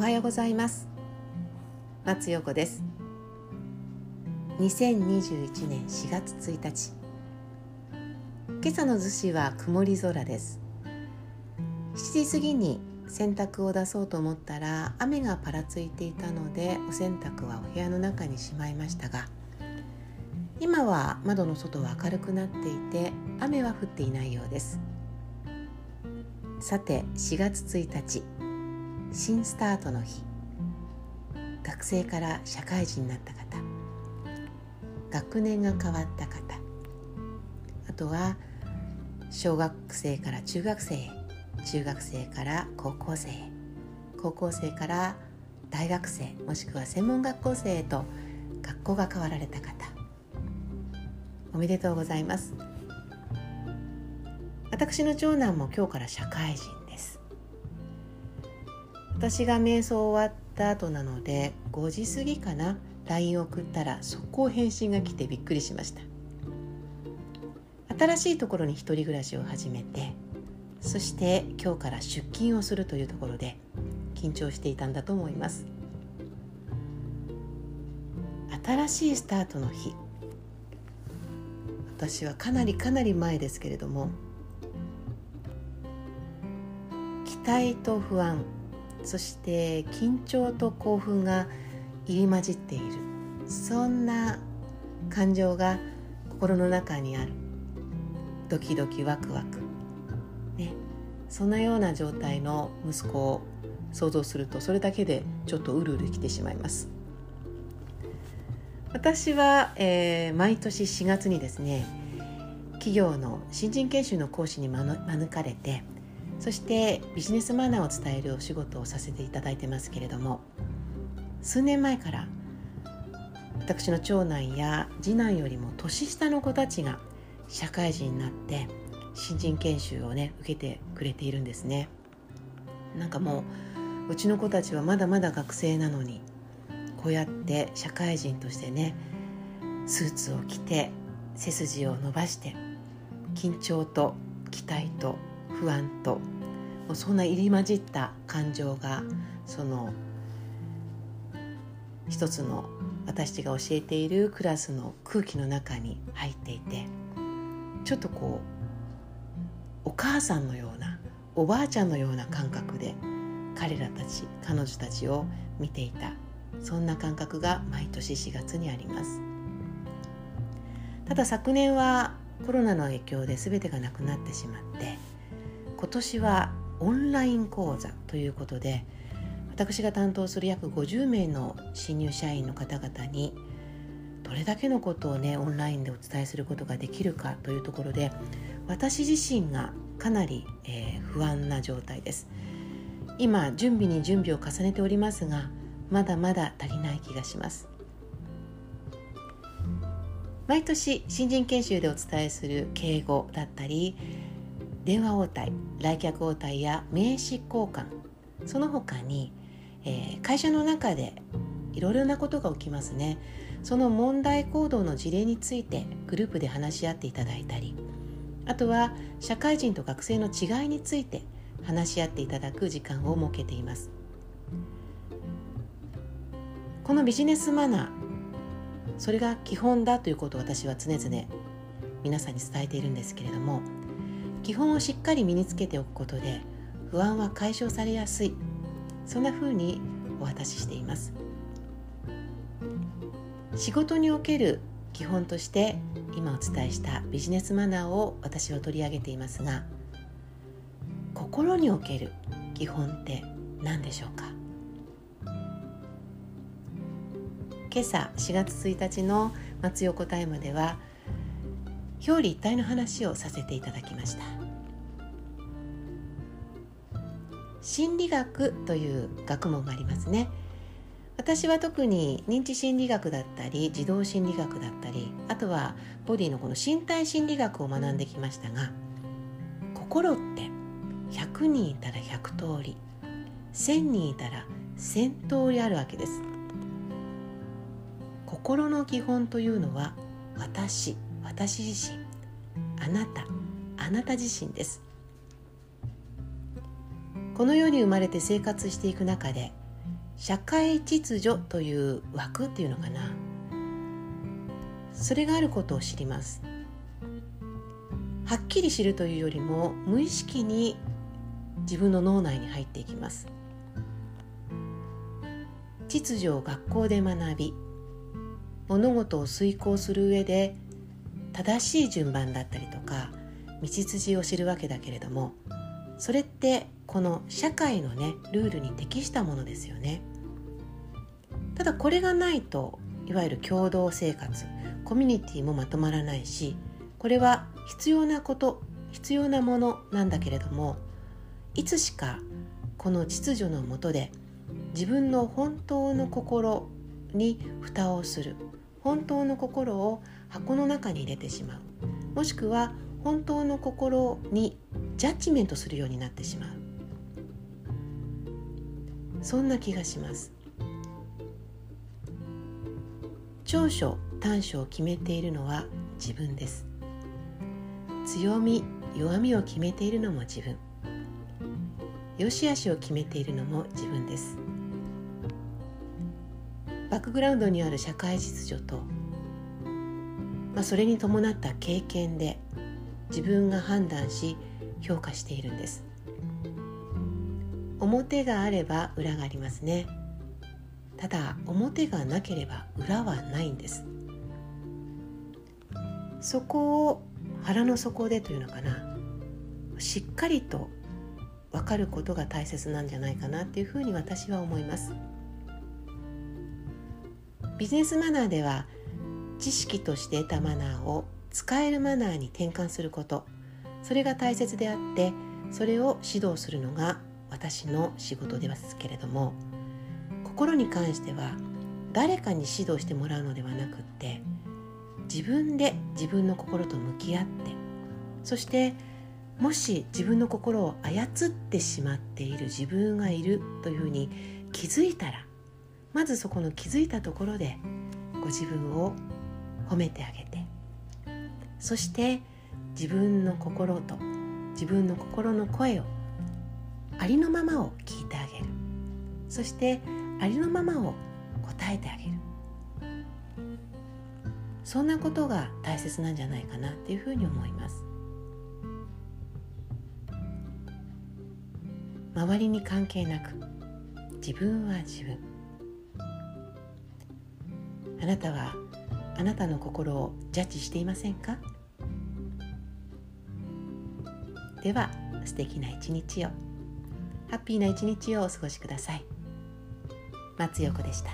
おはようございます。松陽子です。2021年4月1日。今朝の逗子は曇り空です。7時過ぎに洗濯を出そうと思ったら雨がぱらついていたのでお洗濯はお部屋の中にしまいましたが今は窓の外は明るくなっていて雨は降っていないようです。さて4月1日。新スタートの日。学生から社会人になった方。学年が変わった方。あとは小学生から中学生中学生から高校生高校生から大学生もしくは専門学校生へと学校が変わられた方。おめでとうございます。私の長男も今日から社会人。私が瞑想終わった後なので5時過ぎかな。LINE を送ったら速攻返信が来てびっくりしました。新しいところに一人暮らしを始めてそして今日から出勤をするというところで緊張していたんだと思います。新しいスタートの日。私はかなりかなり前ですけれども期待と不安そして緊張と興奮が入り混じっている。そんな感情が心の中にある。ドキドキワクワク。ね。そんなような状態の息子を想像するとそれだけでちょっとうるうるきてしまいます。私は、えー、毎年4月にですね企業の新人研修の講師に招かれてそしてビジネスマナーを伝えるお仕事をさせていただいてますけれども数年前から私の長男や次男よりも年下の子たちが社会人になって新人研修をね受けてくれているんですね。なんかもううちの子たちはまだまだ学生なのにこうやって社会人としてねスーツを着て背筋を伸ばして緊張と期待と不安ともうそんな入り混じった感情がその一つの私たちが教えているクラスの空気の中に入っていてちょっとこうお母さんのようなおばあちゃんのような感覚で彼らたち彼女たちを見ていたそんな感覚が毎年4月にあります。ただ昨年はコロナの影響で全てがなくなってしまって今年はオンライン講座ということで私が担当する約50名の新入社員の方々にどれだけのことをねオンラインでお伝えすることができるかというところで私自身がかなり、えー、不安な状態です。今準備に準備を重ねておりますがまだまだ足りない気がします。毎年新人研修でお伝えする敬語だったり電話応対来客応対や名刺交換その他にえー、会社の中でいろいろなことが起きますね。その問題行動の事例についてグループで話し合っていただいたりあとは社会人と学生の違いについて話し合っていただく時間を設けています。このビジネスマナーそれが基本だということを私は常々皆さんに伝えているんですけれども基本をしっかり身につけておくことで不安は解消されやすい。そんな風にお渡ししています。仕事における基本として今お伝えしたビジネスマナーを私は取り上げていますが心における基本って何でしょうか？今朝4月1日の松横タイムでは表裏一体の話をさせていただきました。心理学という学問がありますね。私は特に認知心理学だったり児童心理学だったりあとはボディのこの身体心理学を学んできましたが心って100人いたら100通り1000人いたら1000通りあるわけです。心の基本というのは私。私自身あなたあなた自身です。この世に生まれて生活していく中で社会秩序という枠っていうのかな。それがあることを知ります。はっきり知るというよりも無意識に自分の脳内に入っていきます。秩序を学校で学び物事を遂行する上で正しい順番だったりとか道筋を知るわけだけれどもそれってこの社会のねルールに適したものですよね。ただこれがないといわゆる共同生活コミュニティもまとまらないしこれは必要なこと必要なものなんだけれどもいつしかこの秩序のもとで自分の本当の心に蓋をする本当の心を箱の中に入れてしまう。もしくは本当の心にジャッジメントするようになってしまう。そんな気がします。長所短所を決めているのは自分です。強み弱みを決めているのも自分。良し悪しを決めているのも自分です。バックグラウンドにある社会秩序と、まあ、それに伴った経験で自分が判断し評価しているんです。表があれば裏がありますね。ただ表がなければ裏はないんです。そこを腹の底でというのかな。しっかりと分かることが大切なんじゃないかなっていうふうに私は思います。ビジネスマナーでは知識として得たマナーを使えるマナーに転換すること。それが大切であってそれを指導するのが私の仕事ですけれども心に関しては誰かに指導してもらうのではなくって自分で自分の心と向き合ってそしてもし自分の心を操ってしまっている自分がいるというふうに気づいたらまずそこの気づいたところでご自分を褒めてあげて。そして自分の心と自分の心の声をありのままを聞いてあげる。そしてありのままを答えてあげる。そんなことが大切なんじゃないかなっていうふうに思います。周りに関係なく自分は自分。あなたはあなたの心をジャッジしていませんか？では素敵な一日を。ハッピーな一日をお過ごしください。松横でした。